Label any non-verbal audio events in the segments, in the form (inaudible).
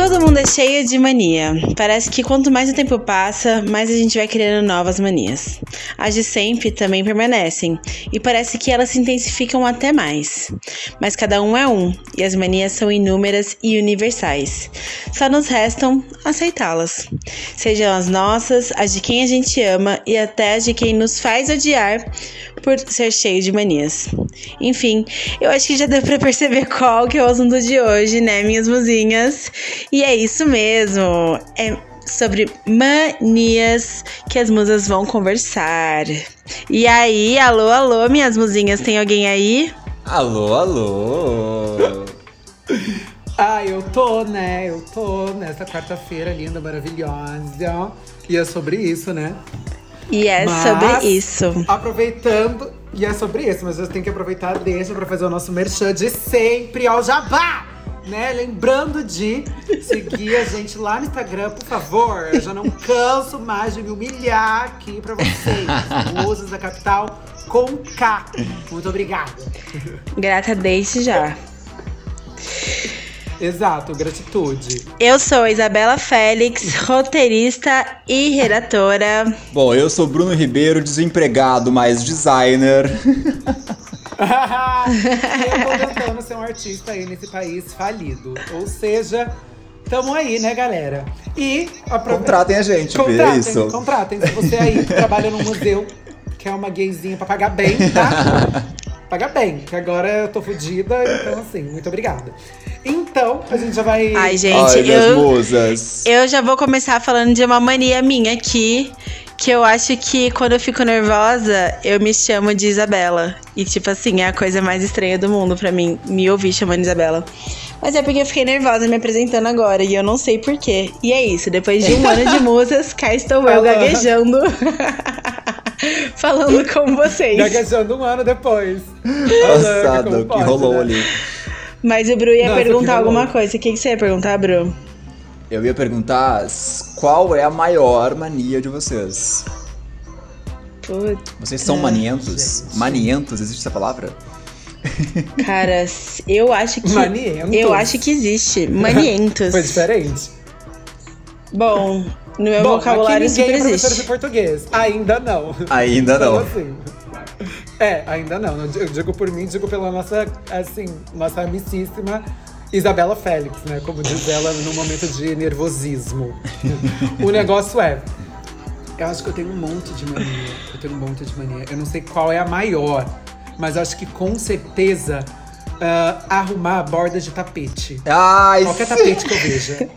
Todo mundo é cheio de mania. Parece que quanto mais o tempo passa, mais a gente vai criando novas manias. As de sempre também permanecem, e parece que elas se intensificam até mais. Mas cada um é um, e as manias são inúmeras e universais. Só nos restam aceitá-las. Sejam as nossas, as de quem a gente ama e até as de quem nos faz odiar por ser cheio de manias. Enfim, eu acho que já deu para perceber qual que é o assunto de hoje, né, minhas mozinhas? E é isso mesmo. É sobre manias que as musas vão conversar. E aí, alô, alô, minhas musinhas, tem alguém aí? Alô, alô. (laughs) ah, eu tô, né? Eu tô nessa quarta-feira linda, maravilhosa. E é sobre isso, né? E é mas, sobre isso. Aproveitando, e é sobre isso, mas você tem que aproveitar deixa pra fazer o nosso merchan de sempre ao jabá! Né? Lembrando de seguir a gente lá no Instagram, por favor. Eu já não (laughs) canso mais de me humilhar aqui pra vocês. Musas da Capital com K. Muito obrigada. Grata desde já. Exato, gratitude. Eu sou Isabela Félix, roteirista e redatora. Bom, eu sou Bruno Ribeiro, desempregado, mas designer. (laughs) eu tô tentando ser um artista aí nesse país falido. Ou seja, tamo aí, né, galera? E contratem a gente, contratem, é isso. Contratem, se você aí trabalha no museu, que é uma gayzinha pra pagar bem, tá? (laughs) Paga bem, que agora eu tô fodida, então assim, muito obrigada. Então, a gente já vai. Ai, gente, Ai, eu, musas. eu já vou começar falando de uma mania minha aqui. Que eu acho que quando eu fico nervosa, eu me chamo de Isabela. E, tipo assim, é a coisa mais estranha do mundo para mim, me ouvir chamando Isabela. Mas é porque eu fiquei nervosa me apresentando agora e eu não sei porquê. E é isso, depois de um ano de musas, cá estou eu gaguejando. (laughs) falando com vocês. Gaguejando um ano depois. Passado, que rolou né? ali. Mas o Bru ia Nossa, perguntar alguma coisa. O que, que você ia perguntar, Bru? Eu ia perguntar qual é a maior mania de vocês. Putz, vocês são manientos? Gente. Manientos, existe essa palavra? Cara, eu acho que. Manientos. Eu acho que existe. Manientos. Foi diferente. Bom, no meu Bom, vocabulário aqui ninguém é existe. de português. Ainda não. Ainda não. Assim. É, ainda não. Eu digo por mim, digo pela nossa, assim, nossa amicíssima Isabela Félix, né? Como diz ela no momento de nervosismo. o negócio é. Eu acho que eu tenho um monte de mania. Eu tenho um monte de mania. Eu não sei qual é a maior, mas acho que com certeza uh, arrumar a borda de tapete. Ai, Qualquer sim. tapete que eu veja.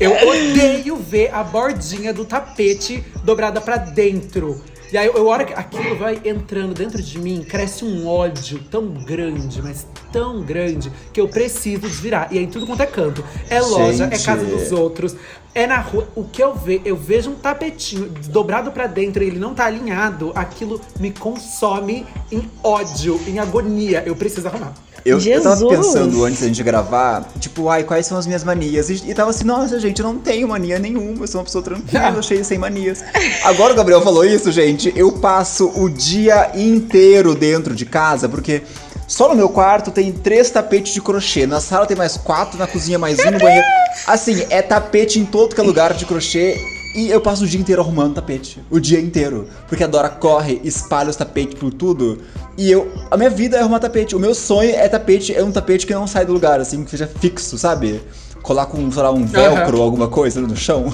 Eu odeio ver a bordinha do tapete dobrada para dentro. E aí, a hora que aquilo vai entrando dentro de mim, cresce um ódio tão grande, mas tão grande, que eu preciso desvirar. E aí, tudo quanto é canto. É loja, Gente. é casa dos outros, é na rua. O que eu vejo, eu vejo um tapetinho dobrado para dentro e ele não tá alinhado, aquilo me consome em ódio, em agonia. Eu preciso arrumar. Eu, eu tava pensando antes da gente gravar, tipo, ai, quais são as minhas manias? E, e tava assim, nossa, gente, eu não tenho mania nenhuma, eu sou uma pessoa tranquila, (laughs) cheia sem manias. Agora o Gabriel falou isso, gente, eu passo o dia inteiro dentro de casa, porque só no meu quarto tem três tapetes de crochê. Na sala tem mais quatro, na cozinha mais um, no banheiro. Assim, é tapete em todo que é lugar de crochê. E eu passo o dia inteiro arrumando tapete. O dia inteiro. Porque a Dora corre, espalha os tapetes por tudo. E eu. A minha vida é arrumar tapete. O meu sonho é tapete, é um tapete que não sai do lugar, assim, que seja fixo, sabe? Colar com, sei lá, um velcro ou alguma coisa no chão.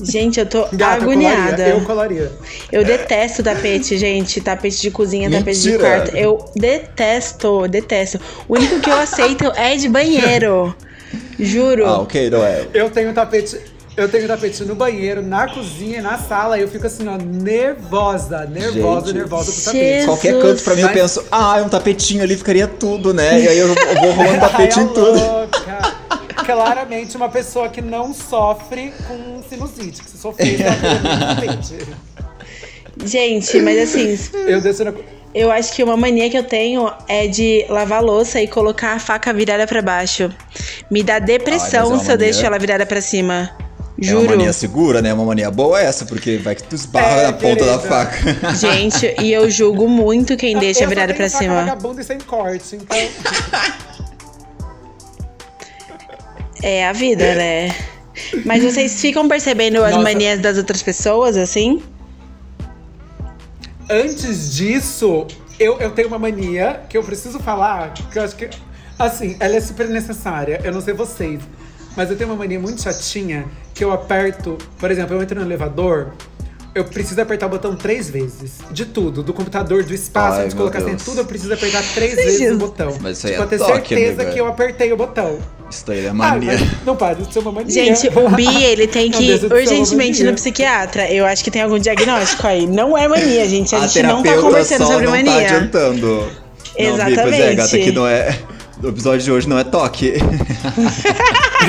Gente, eu tô (laughs) Gata, agoniada. Eu colaria. Eu detesto tapete, gente. Tapete de cozinha, Mentira. tapete de quarto. Eu detesto, detesto. O único que eu aceito é de banheiro. Juro. Ah, ok, não é. Eu tenho tapete. Eu tenho tapete no banheiro, na cozinha, na sala, e eu fico assim, ó, nervosa, nervosa, Gente, nervosa pro tapete. Jesus. Qualquer canto pra mim, eu penso, ah, é um tapetinho ali ficaria tudo, né? E aí eu, eu vou rolando tapete Ai, em tudo. Claramente uma pessoa que não sofre com sinusite, que se sofrer, (laughs) tapete. Gente, mas assim. Eu desço na. Eu acho que uma mania que eu tenho é de lavar louça e colocar a faca virada para baixo. Me dá depressão Ai, é se eu deixo ela virada para cima. Juro. É uma mania segura, né? Uma mania boa é essa, porque vai que tu esbarra é, na ponta da faca. (laughs) Gente, e eu julgo muito quem deixa virada pra cima. Vagabunda e sem corte, então. (laughs) É a vida, né? Mas vocês ficam percebendo as Nossa. manias das outras pessoas, assim? Antes disso, eu, eu tenho uma mania que eu preciso falar, que eu acho que. Assim, ela é super necessária. Eu não sei vocês. Mas eu tenho uma mania muito chatinha que eu aperto. Por exemplo, eu entro no elevador, eu preciso apertar o botão três vezes. De tudo. Do computador, do espaço, Ai, de colocar assim, tudo, eu preciso apertar três vezes o botão. Mas isso aí tipo, é pra ter toque, certeza amiga. que eu apertei o botão. Isso daí é Ah, mania. mas não para de ser uma mania. Gente, o Bi, ele tem Não (laughs) que ir urgentemente no psiquiatra. Eu acho que tem algum diagnóstico aí. Não é mania, gente. A, A gente não tá conversando sobre não mania. tá adiantando. Não, Bi, pois é, Exatamente. gata, que não é... O episódio de hoje não é toque. (laughs)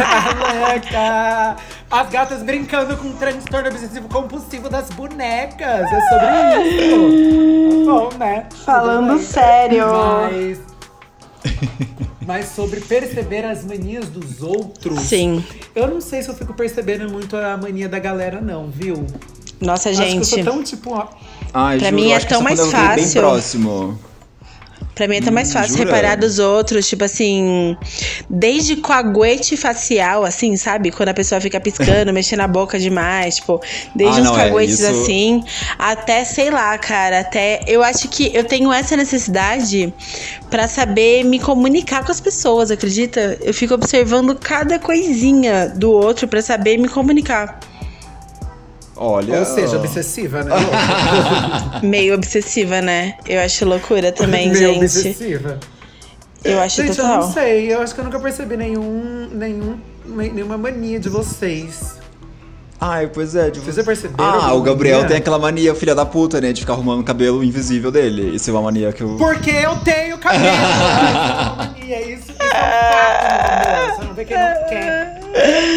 Aleca! As gatas brincando com o transtorno obsessivo compulsivo das bonecas. É sobre isso. Tá bom, né? Falando sério. Mas. Mas sobre perceber as manias dos outros. Sim. Eu não sei se eu fico percebendo muito a mania da galera, não, viu? Nossa, Acho que eu gente. sou tão tipo. ó, Ai, Pra juro, mim é tão mais vi bem fácil. próximo. Pra mim é tão mais Hum, fácil jura? reparar dos outros, tipo assim, desde coaguete facial, assim, sabe? Quando a pessoa fica piscando, (laughs) mexendo a boca demais, tipo, desde Ah, uns não, é, isso- assim, até, sei lá, cara, até. Eu acho que eu tenho essa necessidade pra saber me comunicar com as pessoas, acredita? Eu fico observando cada coisinha do outro pra saber me comunicar. Olha. Ou seja, obsessiva, né? (laughs) Meio obsessiva, né? Eu acho loucura também, Meio gente. obsessiva. Eu acho Gente, eu total. não sei. Eu acho que eu nunca percebi nenhum, nenhum, nenhuma mania de vocês. Ai, pois é. De... Vocês já perceberam? Ah, o Gabriel mania? tem aquela mania, filha da puta, né? De ficar arrumando o cabelo invisível dele. Isso é uma mania que eu. Porque eu tenho cabelo! (laughs) isso é uma mania, isso, isso é um fato, meu amor. Você não vê que não quer.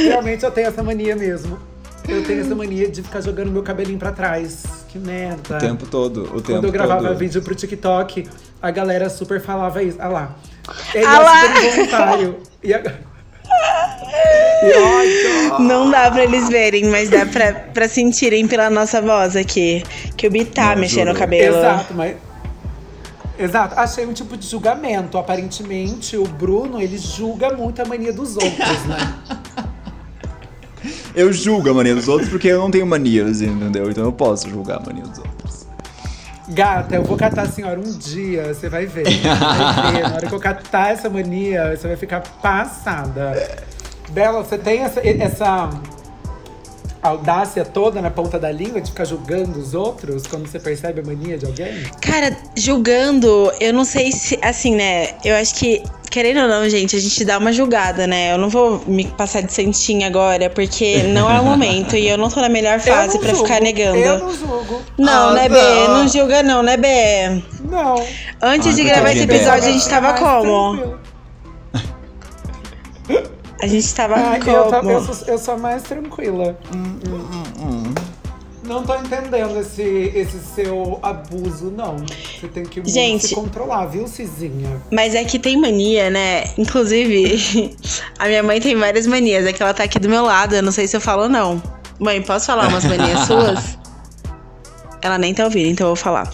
Realmente eu tenho essa mania mesmo. Eu tenho essa mania de ficar jogando meu cabelinho pra trás. Que merda. O tempo todo. O tempo Quando eu gravava todo. vídeo pro TikTok, a galera super falava isso. Ah lá. Ele Ah é super involuntário. E a... E. (laughs) Não dá pra eles verem, mas dá pra, pra sentirem pela nossa voz aqui. Que o Bi tá Não, mexendo juro. o cabelo. Exato, mas. Exato, achei um tipo de julgamento. Aparentemente, o Bruno, ele julga muito a mania dos outros, né? (laughs) Eu julgo a mania dos outros porque eu não tenho manias, entendeu? Então eu posso julgar a mania dos outros. Gata, eu vou catar a senhora um dia, você vai ver. Você vai ver. Na hora que eu catar essa mania, você vai ficar passada. Bela, você tem essa, essa audácia toda na ponta da língua de ficar julgando os outros quando você percebe a mania de alguém? Cara, julgando, eu não sei se. Assim, né? Eu acho que, querendo ou não, gente, a gente dá uma julgada, né? Eu não vou me passar de santinha agora, porque não é o momento e eu não tô na melhor fase julgo, ficar negando. Eu não julgo. Não, Ah, né, não. Bê? Não julga, não, né, Bê? Não. Antes Ah, de gravar esse episódio, a gente tava Mais como? A gente tava Ai, como? eu, tô- eu sou, eu sou mais tranquila. Não tô entendendo esse, esse seu abuso, não. Você tem que Gente- se controlar, viu, Cizinha? Mas é que tem mania, né? Inclusive, (laughs) a minha mãe tem várias manias. É que ela tá aqui do meu lado, eu não sei se eu falo ou não. Mãe, posso falar umas manias (laughs) suas? Ela nem tá ouvindo, então eu vou falar.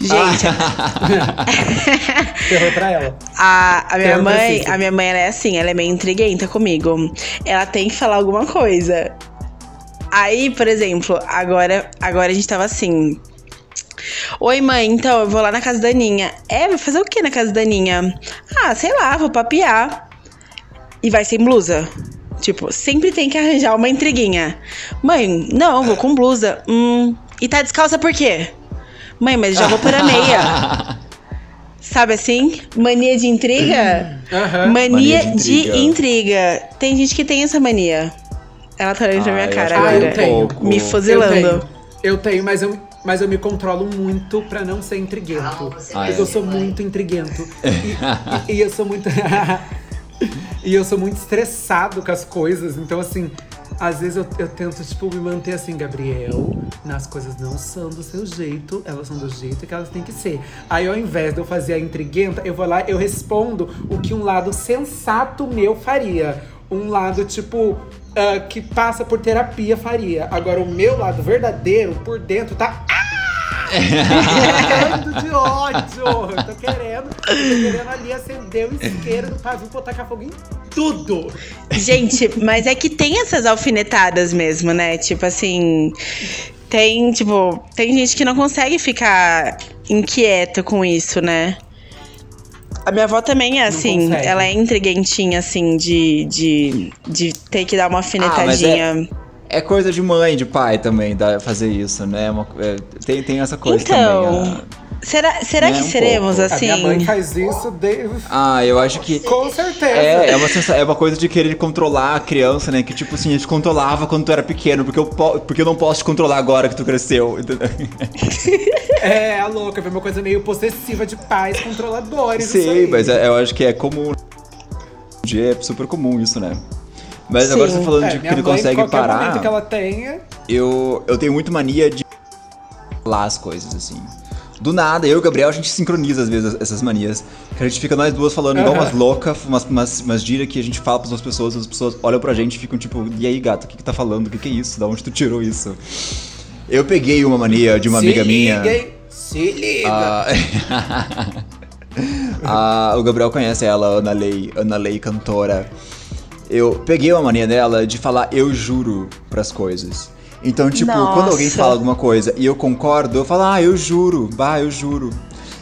Gente, (laughs) Ferrou pra ela. a, a minha Eu mãe, preciso. a minha mãe ela é assim, ela é meio intriguenta comigo. Ela tem que falar alguma coisa. Aí, por exemplo, agora, agora a gente tava assim. Oi, mãe, então eu vou lá na casa da Aninha. É, vai fazer o que na casa da Aninha? Ah, sei lá, vou papear. E vai sem blusa. Tipo, sempre tem que arranjar uma intriguinha. Mãe, não, vou com blusa. Hum, e tá descalça por quê? Mãe, mas já vou por a meia. (laughs) Sabe assim? Mania de intriga? Aham. Mania, Mania de, de intriga. intriga. Tem gente que tem essa mania. Ela tá olhando pra minha Ah, eu cara Ah, agora. eu tenho. Me Eu fuzilando. tenho, eu tenho, mas eu, mas eu me controlo muito pra não ser intriguento. Ah, porque eu é. sou muito intriguento. (laughs) E, e- e eu sou muito. (laughs) e eu sou muito estressado com as coisas. Então, assim, às vezes eu, eu tento, tipo, me manter assim, Gabriel, as coisas não são do seu jeito, elas são do jeito que elas têm que ser. Aí, ao invés de eu fazer a intriguenta, eu vou lá, eu respondo o que um lado sensato meu faria. Um lado, tipo, ah, que passa por terapia faria. Agora, o meu lado verdadeiro, por dentro, tá. "Ah!" Morrendo de ódio. Eu tô querendo, tô querendo ali acender o isqueiro do pavio e botar fogo em tudo. Gente, mas é que tem essas alfinetadas mesmo, né? Tipo assim. Tem, tipo, tem gente que não consegue ficar inquieto com isso, né? A minha avó também é assim, consegue. ela é intriguentinha, assim, de, de, de ter que dar uma alfinetadinha. É coisa de mãe, de pai também, fazer isso, né? Uma- é, tem, tem essa coisa Então, também. Será, será né, que um seremos pouco. A assim? minha mãe faz isso de... Ah, ah, eu acho que. com certeza. É, é uma, sensa- é uma coisa de querer controlar a criança, né? Que tipo assim, a gente controlava quando tu era pequeno, porque eu, po- porque eu não posso te controlar agora que tu cresceu. (laughs) É, a louca, é uma coisa meio possessiva de pais controladores. isso Sim, aí. mas é- eu acho que é comum. É super comum isso, né? Mas Sim. agora você tá falando É, de que ele consegue parar. que ela tenha. Eu, eu tenho muito mania de falar as coisas, assim. Do nada, eu e o Gabriel, a gente sincroniza às vezes essas manias. Que a gente fica nós duas falando igual Aham. umas loucas, umas, umas, umas gírias que a gente fala pras pessoas, as pessoas olham pra gente e ficam tipo, e aí, gato, o que que tá falando? O que que é isso? Da onde tu tirou isso? Eu peguei uma mania de uma Se amiga liga, minha. hein? Se liga. Ah, (laughs) Ah, o Gabriel conhece ela, Ana Lei, Ana Lei cantora. Eu peguei uma mania dela de falar eu juro pras coisas. Então, tipo, quando alguém Nossa. fala alguma coisa e eu concordo, eu falo, ah, eu juro, bah, eu juro.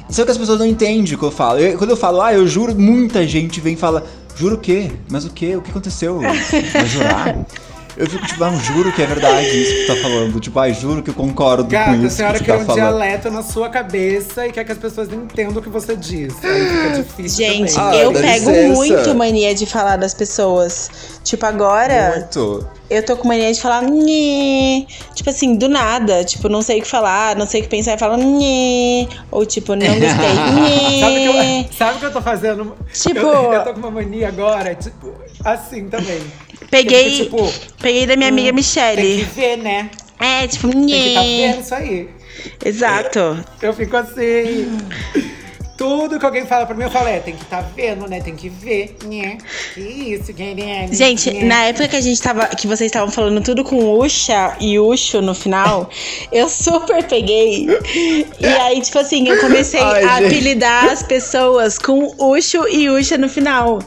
Só que as pessoas não entendem o que eu falo. Eu- quando eu falo, ah, eu juro, muita gente vem e fala, juro o quê? Mas o quê? O que aconteceu? Vai jurar? (laughs) Eu fico tipo, ah, juro que é verdade isso que tu tá falando. Tipo, ah, juro que eu concordo Gata, com a isso senhora que tu quer tá um falando. dialeto na sua cabeça e quer que as pessoas entendam o que você diz. Aí fica (gasps) difícil Gente. Ah, eu pego licença. muito mania de falar das pessoas. Tipo, agora Muito. eu tô com mania de falar nhê. Tipo assim, do nada. Tipo, não sei o que falar, não sei o que pensar e falo nhê. Ou tipo, não gostei. (laughs) Sabe o que, eu, sabe o que eu tô fazendo? Tipo- Eu, eu tô com uma mania agora, tipo, assim também. Peguei, fico, tipo, peguei da minha amiga Tem que Michelle. ver, né? É, tipo, Tem que tá vendo isso aí. Exato. Eu fico assim. Tudo que alguém fala pra mim, eu falo, é, tem que tá vendo, né? Tem que ver, né? Que isso, querendo. Gente, né? na época que a gente tava. Que vocês estavam falando tudo com Uxa e Uxo no final, (laughs) eu super peguei. E aí, tipo assim, eu comecei Ai, a gente. apelidar as pessoas com Uxo e Uxa no final.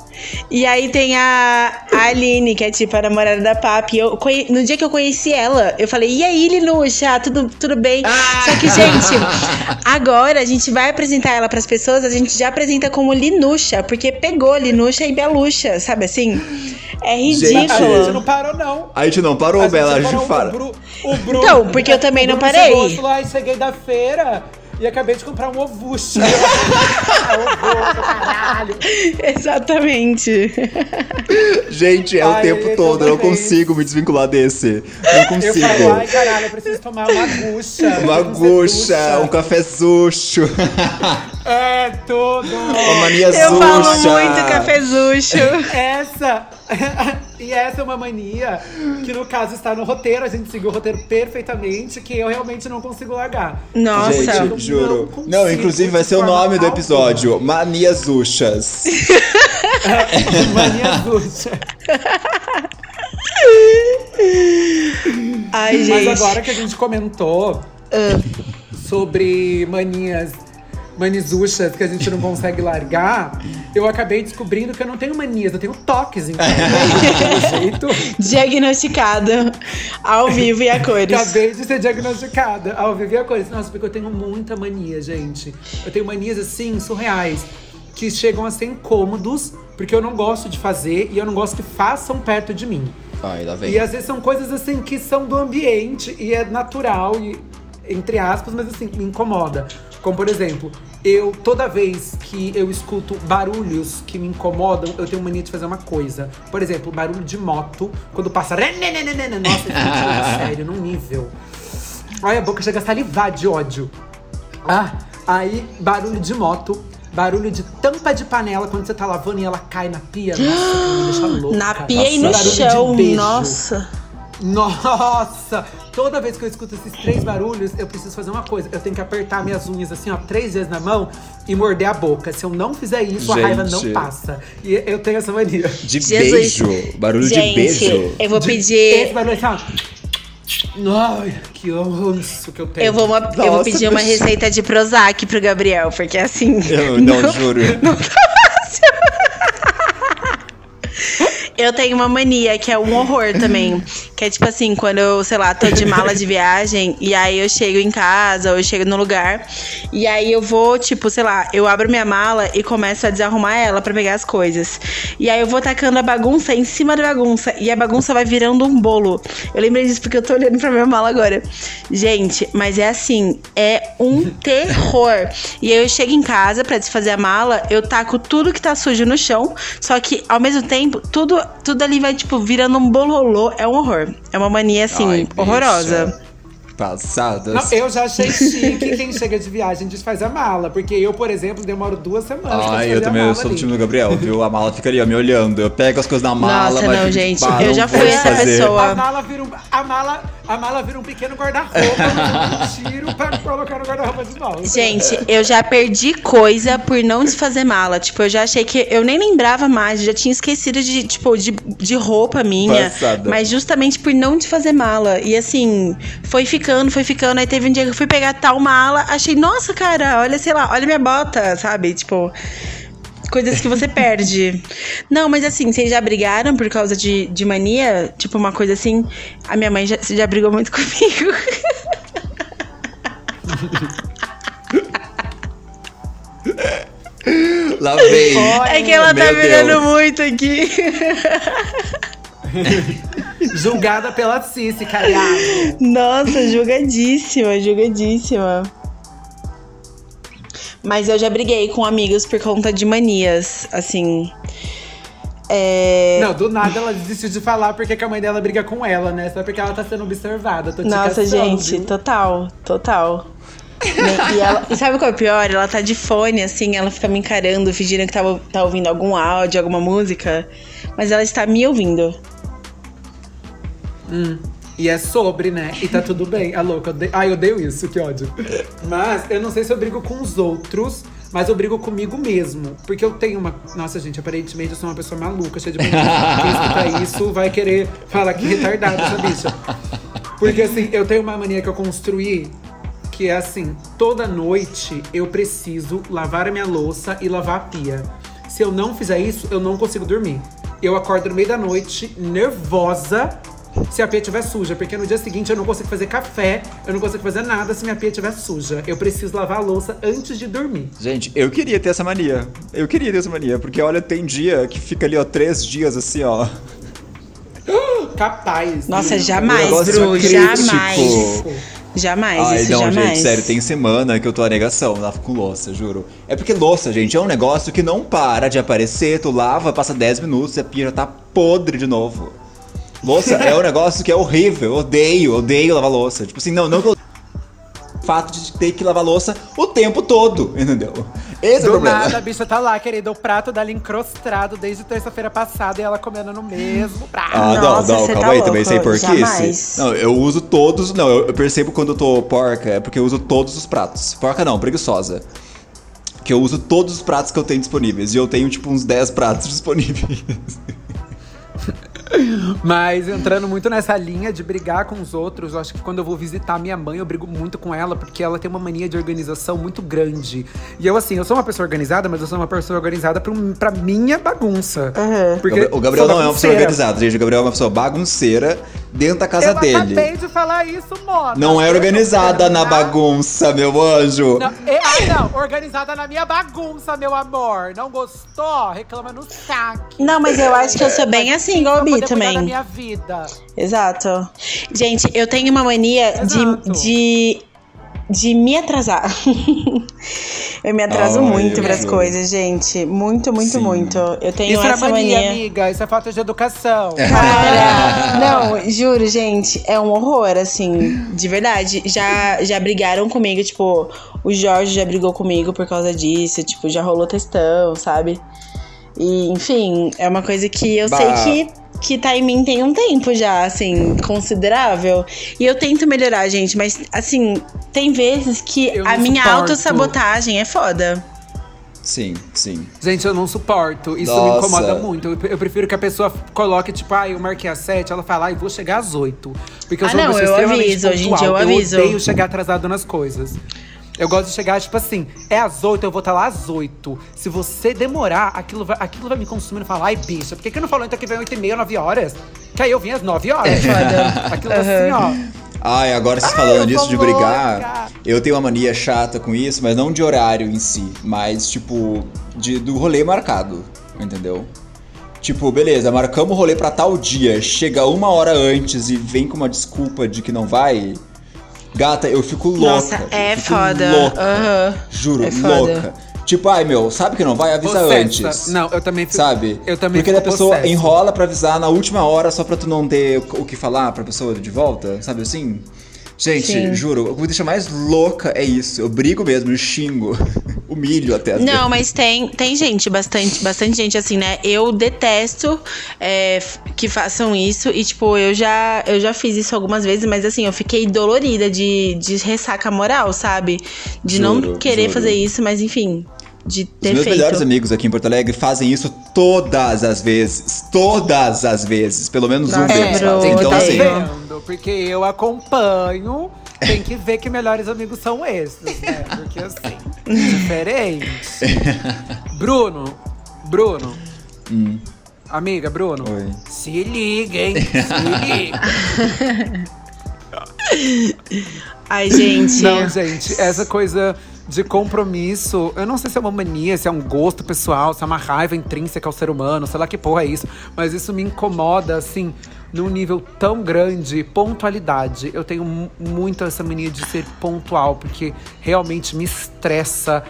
E aí tem a, a Aline, que é tipo a namorada da Papi. Eu, no dia que eu conheci ela, eu falei, e aí, Linuxa, tudo, tudo bem? Só que, gente, (laughs) agora a gente vai apresentar ela pras pessoas, a gente já apresenta como Linuxa, porque pegou Linuxa e Beluxa, sabe assim? É A gente ridículo. não parou, não. A gente não parou, A Bela, a gente fala. O Bru, o Bru, Então, porque eu também o não parei. e ai, cheguei da feira e acabei de comprar um ovucho. (laughs) caralho. Exatamente. Gente, é o Ai, tempo ai, todo, eu não consigo me desvincular desse. Não Eu consigo. falo, ai, caralho, eu preciso tomar uma gucha. Uma eu gucha, um ducha. cafezucho, É, tudo. uma mania Eu falo zucha. muito cafezucho. Essa, (laughs) e essa é uma mania que no caso está no roteiro, a gente seguiu o roteiro perfeitamente, que eu realmente não consigo largar. Nossa. Gente, Não juro. consigo, Não, inclusive vai ser o nome do alguma. episódio: Manias Zuchas. (laughs) Mania gucha. Ai, gente. Mas agora que a gente comentou sobre manias, manizuchas que a gente não consegue largar, eu acabei descobrindo que eu não tenho manias, eu tenho toques, então. Jeito, (laughs) Diagnosticado ao vivo e a cores. acabei de ser diagnosticada ao viver a coisa. Nossa, porque eu tenho muita mania, gente. Eu tenho manias assim, surreais. Que chegam a ser incômodos, porque eu não gosto de fazer e eu não gosto que façam perto de mim. Ai, lá vem. E às vezes são coisas assim que são do ambiente e é natural e entre aspas, mas assim, me incomoda. Como por exemplo, eu toda vez que eu escuto barulhos que me incomodam, eu tenho mania de fazer uma coisa. Por exemplo, barulho de moto, quando passa. Nossa, esse (laughs) é sério, num nível. Ai, a boca chega a salivar de ódio. Ah, aí barulho de moto. Barulho de tampa de panela quando você tá lavando e ela cai na pia. Nossa, me deixa (gasps) louca. Na pia e no Barulho de chão. beijo. Nossa. Nossa! Toda vez que eu escuto esses três barulhos, eu preciso fazer uma coisa. Eu tenho que apertar minhas unhas assim, ó, três vezes na mão e morder a boca. Se eu não fizer isso, a raiva não Gente. passa. E eu tenho essa mania. De Jesus. beijo. Barulho Gente, de beijo. eu vou De- pedir. Esse barulho assim, ó. Ai, que ranço que eu tenho. Eu vou, uma- eu vou Nossa, pedir uma receita de Prozac pro Gabriel, porque assim. Eu (laughs) não, juro. Eu tenho uma mania que é um horror também. Que é tipo assim, quando eu, sei lá, tô de mala de viagem e aí eu chego em casa ou eu chego no lugar e aí eu vou, tipo, sei lá, eu abro minha mala e começo a desarrumar ela pra pegar as coisas. E aí eu vou tacando a bagunça em cima da bagunça e a bagunça vai virando um bolo. Eu lembrei disso porque eu tô olhando pra minha mala agora. Gente, mas é assim, é um terror. E aí eu chego em casa pra desfazer a mala, eu taco tudo que tá sujo no chão, só que ao mesmo tempo, tudo, tudo ali vai, tipo, virando um bololô. É um horror. É uma mania, assim, Ai, bicha. horrorosa. Passadas. Não, eu já achei chique quem chega de viagem desfaz a mala. Porque eu, por exemplo, demoro duas semanas desfazer eu também a eu sou do ali. time do Gabriel, viu? A mala fica ali, ó, me olhando. Eu pego as coisas na mala, Nossa, mas não, gente, "Pá, eu já fui essa desfazer." pessoa. A mala vira um, a mala, a mala vira um pequeno guarda-roupa, (laughs) um tiro pra colocar no guarda-roupa de volta. Gente, eu já perdi coisa por não desfazer mala. Tipo, eu já achei que eu nem lembrava mais, já tinha esquecido de, tipo, de, de roupa minha. Passada. Mas justamente por não desfazer mala. E assim, foi ficando, foi ficando. Aí teve um dia que eu fui pegar tal mala, achei, nossa, cara, olha, sei lá, olha minha bota, sabe? Tipo. Coisas que você perde. Não, mas assim, vocês já brigaram por causa de, de mania? Tipo, uma coisa assim. A minha mãe já, já brigou muito (laughs) comigo. Lá vem. É que ela tá Meu Deus. muito aqui. (laughs) Julgada pela Cici, cariado. Nossa, julgadíssima, julgadíssima. Mas eu já briguei com amigos por conta de manias, assim. É... Não, do nada ela desistiu de falar porque que a mãe dela briga com ela, né? Só porque ela tá sendo observada. Tô te Nossa, caçando, gente, viu? total, total. E, ela- e sabe qual é o pior? Ela tá de fone, assim, ela fica me encarando, fingindo que tava, tá ouvindo algum áudio, alguma música. Mas ela está me ouvindo. E é sobre, né? E tá tudo bem. A louca. Eu odeio... Ai, eu odeio isso, que ódio. Mas eu não sei se eu brigo com os outros, mas eu brigo comigo mesmo. Porque eu tenho uma. Nossa, gente, aparentemente eu sou uma pessoa maluca, cheia de. (laughs) Quem escuta isso vai querer falar que retardada essa bicha. Porque assim, eu tenho uma mania que eu construí. Que é assim, toda noite eu preciso lavar a minha louça e lavar a pia. Se eu não fizer isso, eu não consigo dormir. Eu acordo no meio da noite, nervosa, se a pia estiver suja. Porque no dia seguinte eu não consigo fazer café, eu não consigo fazer nada se minha pia estiver suja. Eu preciso lavar a louça antes de dormir. Gente, eu queria ter essa mania. Eu queria ter essa mania, porque olha, tem dia que fica ali, ó, três dias assim, ó. Capaz. Nossa, jamais, Bru, jamais. Jamais, Ai, isso não, jamais. gente, sério, tem semana que eu tô a negação, lavo com louça, juro. É porque louça, gente, é um negócio que não para de aparecer, tu lava, passa 10 minutos e a pia já tá podre de novo. Louça é um negócio que é horrível, eu odeio, odeio lavar louça. Tipo assim, não, não que eu... O fato de ter que lavar louça o tempo todo, entendeu? Esse é o Do problema. nada, a bicha tá lá, querida. O prato dela encrostado desde terça-feira passada e ela comendo no mesmo prato. Ah, Nossa, não, calma tá aí, louco, também sem porquice. jamais. Não, eu uso todos. Não, eu, eu percebo quando eu tô porca, é porque eu uso todos os pratos. Porca não, preguiçosa. Que eu uso todos os pratos que eu tenho disponíveis. E eu tenho, tipo, uns 10 pratos (laughs) disponíveis. Mas entrando muito nessa linha de brigar com os outros, eu acho que quando eu vou visitar minha mãe, eu brigo muito com ela, porque ela tem uma mania de organização muito grande. E eu, assim, eu sou uma pessoa organizada, mas eu sou uma pessoa organizada pra, pra minha bagunça. Uhum. Porque o Gabriel não é uma pessoa organizada, gente. O Gabriel é uma pessoa bagunceira dentro da casa eu dele. acabei de falar isso, Mona. Não é Eu organizada na bagunça, meu anjo. Não, e- ah, não, organizada na minha bagunça, meu amor. Não gostou? Reclama no saque. Não, mas eu acho que eu sou bem assim, igual o Pra Bi poder cuidar da também. Minha vida. Exato. Gente, eu tenho uma mania Exato. de, de, de me atrasar. (laughs) eu me atraso Ai, muito pras juro. coisas, gente. Muito, muito, Sim. muito. Eu tenho Isso é essa mania, mania. amiga. Isso é falta de educação. Cara, (laughs) não, juro, gente, é um horror, assim, de verdade. Já, já brigaram comigo, tipo, o Jorge já brigou comigo por causa disso, tipo, já rolou testão, sabe? E, enfim, é uma coisa que eu Bah. sei que, que tá em mim tem um tempo já, assim, considerável. E eu tento melhorar, gente, mas, assim, tem vezes que Eu a não minha suporto. autossabotagem é foda. Sim, sim. Gente, eu não suporto. Isso Nossa. me incomoda muito. Eu, eu prefiro que a pessoa coloque, tipo, ah, eu marquei às sete, ela fala, ah, eu vou chegar às oito. Porque eu Ah, sou uma não, pessoa eu extremamente aviso, gente, pontual. eu aviso. odeio chegar atrasado nas coisas. Eu gosto de chegar, tipo assim, é às oito, eu vou estar lá às oito. Se você demorar, aquilo vai, aquilo vai me consumindo e falar, ai, bicha, por que, que não falou então que vem oito e meia, nove horas? Que aí eu vim às nove horas. É foda. Aquilo assim, ó. Ai, agora vocês falando disso de brigar, louca. eu tenho uma mania chata com isso, mas não de horário em si, mas tipo, de, do rolê marcado, entendeu? Tipo, beleza, marcamos o rolê pra tal dia, chega uma hora antes e vem com uma desculpa de que não vai. Gata, eu fico louca. Nossa, é foda. Louca. Aham. Juro, É foda. louca. Tipo, ai meu, sabe que não vai? Avisa Possessa. antes. Não, eu também fico. Sabe? Eu também Porque a pessoa possessa. enrola pra avisar na última hora só pra tu não ter o que falar pra pessoa de volta, sabe assim? Gente, Sim. juro, o que me deixa mais louca é isso. Eu brigo mesmo, eu xingo. (laughs) Humilho até. Não, vezes. mas tem, tem gente, bastante, bastante gente assim, né? Eu detesto é, que façam isso. E, tipo, eu já, eu já fiz isso algumas vezes, mas assim, eu fiquei dolorida de, de ressaca moral, sabe? De não Juro, querer juro. fazer isso, mas enfim, de Os ter meus feito. melhores amigos aqui em Porto Alegre fazem isso todas as vezes. Todas as vezes. Pelo menos um deles. Então, assim. Porque eu acompanho. Tem que ver que melhores amigos são esses, né? Porque assim, diferente. (laughs) Bruno, Bruno. Amiga, Bruno. Oi. Se liga, hein? Se liga. (laughs) Ai, gente. Não, gente, essa coisa de compromisso, eu não sei se é uma mania, se é um gosto pessoal, se é uma raiva intrínseca ao ser humano, sei lá que porra é isso, mas isso me incomoda, assim, num nível tão grande. Pontualidade. Eu tenho mu- muito essa mania de ser pontual, porque realmente me estressa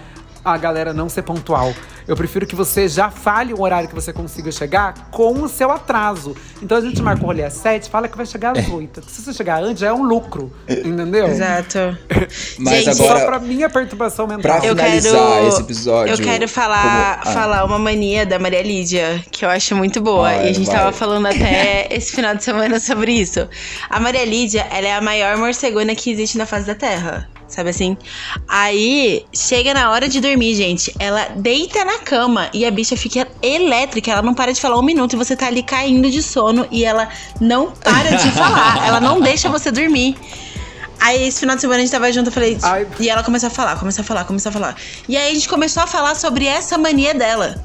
a galera não ser pontual. Eu prefiro que você já fale o horário que você consiga chegar com o seu atraso. Então a gente marca o rolê às sete, fala que vai chegar às oito. Se você chegar antes, já é um lucro. Entendeu? Exato. (laughs) Mas Gente, agora- Só pra minha perturbação mental. Pra Eu finalizar quero, esse episódio, Eu quero falar, como- ah. falar uma mania da Maria Lídia, que eu acho muito boa. Vai, e a gente vai. tava falando até (laughs) esse final de semana sobre isso. A Maria Lídia, ela é a maior morcegona que existe na face da Terra. Sabe assim? Aí, chega na hora de dormir, gente. Ela deita na cama e a bicha fica elétrica. Ela não para de falar um minuto e você tá ali caindo de sono e ela não para de (laughs) falar. Ela não deixa você dormir. Aí esse final de semana a gente tava junto, eu falei. Ai. E ela começou a falar, começou a falar, começou a falar. E aí a gente começou a falar sobre essa mania dela.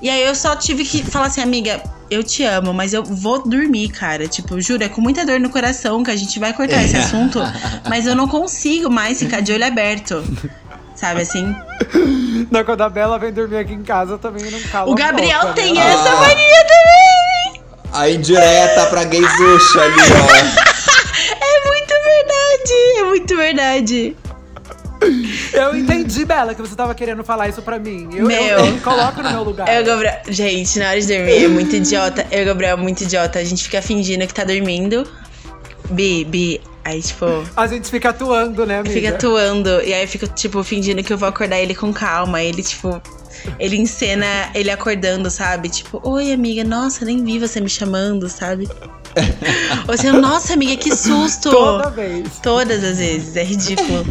E aí eu só tive que falar assim, amiga, eu te amo, mas eu vou dormir, cara. Tipo, juro, é com muita dor no coração que a gente vai cortar esse assunto, (laughs) mas eu não consigo mais ficar de olho aberto. Sabe assim? Não, quando a Bela vem dormir aqui em casa, eu também não calo O Gabriel boca, tem né? essa Ah. mania também! A indireta pra gaysucha ali, ó. (laughs) É muito verdade! É muito verdade. Eu entendi, Bela, que você tava querendo falar isso pra mim. Eu, Meu. eu, eu coloco no meu lugar. Eu Gabriel. Gente, na hora de dormir é muito idiota. Eu o Gabriel muito idiota. A gente fica fingindo que tá dormindo. Bi, Bi. Aí, tipo. A gente fica atuando, né, amiga? Fica atuando. E aí eu fico, tipo, fingindo que eu vou acordar ele com calma. Ele, tipo. Ele encena ele acordando, sabe? Tipo, oi, amiga, nossa, nem vi você me chamando, sabe? (laughs) Ou você, nossa, amiga, que susto! Toda vez. Todas as vezes, é ridículo.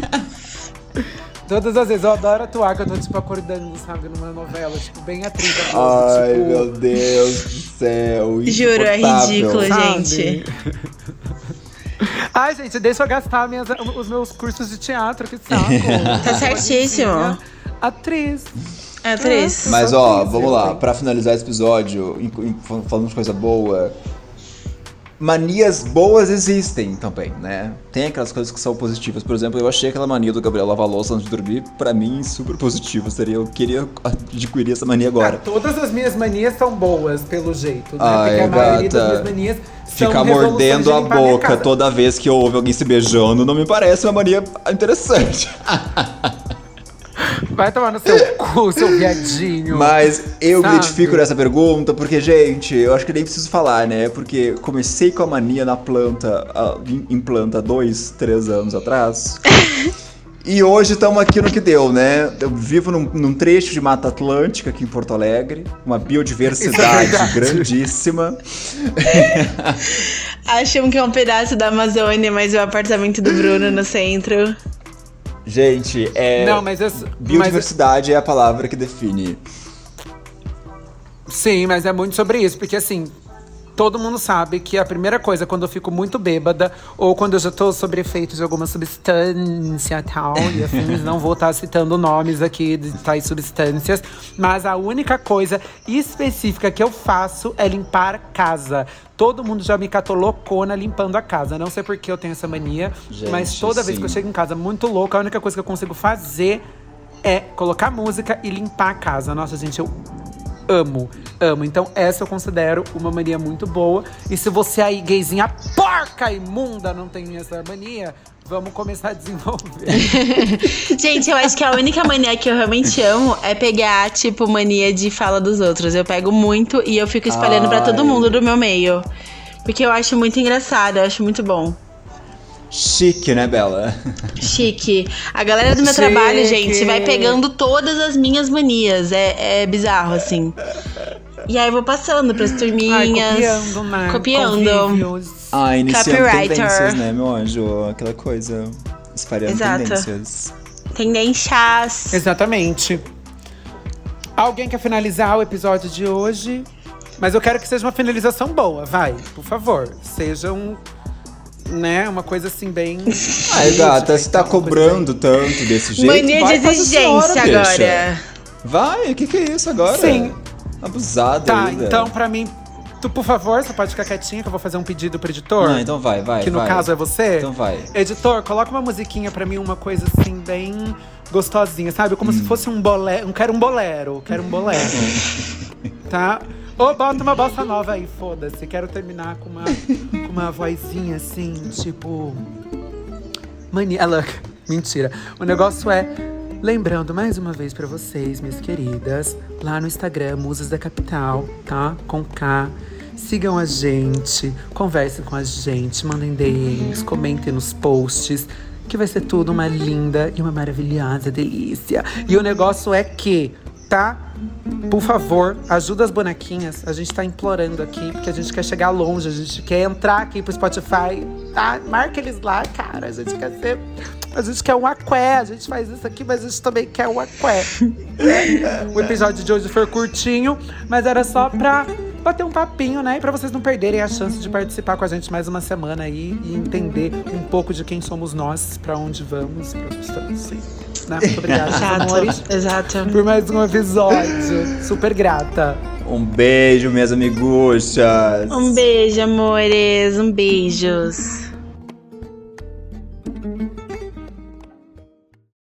Todas as vezes. Eu adoro atuar quando eu tô, tipo, acordando, sabe, numa novela. Tipo, bem atriz. Ai, tipo, meu Deus do céu. Juro, é ridículo, sabe? gente. (laughs) Ai, gente, deixa eu gastar minhas, os meus cursos de teatro, que saco. (laughs) Tá certíssimo. Atriz. É, Tris. Mas ó, vamos lá, pra finalizar esse episódio, falando de coisa boa. Manias boas existem também, né? Tem aquelas coisas que são positivas. Por exemplo, eu achei aquela mania do Gabriel lavar louça antes de dormir, pra mim, super positivo. Seria, eu queria adquirir essa mania agora. Ah, todas as minhas manias são boas, pelo jeito, né? Ai, Porque a maioria das minhas manias Ficar mordendo de a boca toda vez que eu ouvo alguém se beijando não me parece uma mania interessante. (laughs) Vai tomar no seu cu, seu viadinho. Mas eu me Sabe? identifico nessa pergunta porque, gente, eu acho que nem preciso falar, né? Porque comecei com a mania na planta, em planta, dois, três anos atrás. (laughs) e hoje estamos aqui no que deu, né? Eu vivo num, num trecho de Mata Atlântica aqui em Porto Alegre, uma biodiversidade é grandíssima. (laughs) Acham que é um pedaço da Amazônia, mas é o apartamento do Bruno no centro. Gente, é. Não, mas Biodiversidade é a palavra que define. Sim, mas é muito sobre isso, porque assim, todo mundo sabe que a primeira coisa, quando eu fico muito bêbada, ou quando eu já tô sob efeito de alguma substância tal, e (laughs) afins, não vou estar citando nomes aqui de tais substâncias, mas a única coisa específica que eu faço é limpar casa. Todo mundo já me catou loucona limpando a casa. Não sei por que eu tenho essa mania, Gente, mas toda vez que eu sim. chego em casa muito louca, a única coisa que eu consigo fazer é colocar música e limpar a casa. Nossa, gente, eu amo, amo. Então, essa eu considero uma mania muito boa. E se você aí, gayzinha porca imunda, não tem essa mania, vamos começar a desenvolver. (laughs) Gente, eu acho que a única mania que eu realmente amo é pegar, tipo, mania de fala dos outros. Eu pego muito e eu fico espalhando pra todo mundo do meu meio. Porque eu acho muito engraçado, eu acho muito bom. Chique, né, Bela? Chique. A galera do meu Chique. trabalho, gente, vai pegando todas as minhas manias. É, é bizarro, assim. E aí eu vou passando pras Ai, turminhas. copiando, né? Copiando. Convívios. Ah, iniciando Copywriter. tendências, né, meu anjo? Aquela coisa. Espalhando Exato. tendências. Tendências. Exatamente. Alguém quer finalizar o episódio de hoje? Mas eu quero que seja uma finalização boa, vai, por favor. Seja um. Né, uma coisa assim bem. Ai, gata, se tá cobrando tanto desse jeito. Mania vai, de senhora, exigência bicha. agora. Vai, o que, que é isso agora? Sim. Abusada Tá, ainda. então pra mim, tu, por favor, você pode ficar quietinha que eu vou fazer um pedido pro editor. Não, então vai, vai. que no vai. caso é você. Então vai. Editor, coloca uma musiquinha pra mim, uma coisa assim, bem gostosinha, sabe? Como Hum. se fosse um bolero. Um, quero um bolero, quero um bolero. (laughs) tá? Ou bota uma bossa nova aí, foda-se. Quero terminar com uma, com uma vozinha assim, tipo. Mania. Ela. Mentira. O negócio é. Lembrando mais uma vez pra vocês, minhas queridas, lá no Instagram, Musas da Capital, tá? Com K. Sigam a gente, conversem com a gente, mandem DMs, comentem nos posts, que vai ser tudo uma linda e uma maravilhosa delícia. E o negócio é que, tá? Por favor, ajuda as bonequinhas. A gente tá implorando aqui, porque a gente quer chegar longe, a gente quer entrar aqui pro Spotify, tá? Marca eles lá, cara. A gente quer ser. A gente quer um aqué, a gente faz isso aqui, mas a gente também quer um aqué. (laughs) o episódio de hoje foi curtinho, mas era só pra bater um papinho, né? E pra vocês não perderem a chance de participar com a gente mais uma semana aí e entender um pouco de quem somos nós, pra onde vamos, pra onde estamos, sim. Né? Muito obrigada, meus amores Exato, exato. por mais um episódio. Super grata. Um beijo, minhas amiguchas. Um beijo, amores. Um beijos.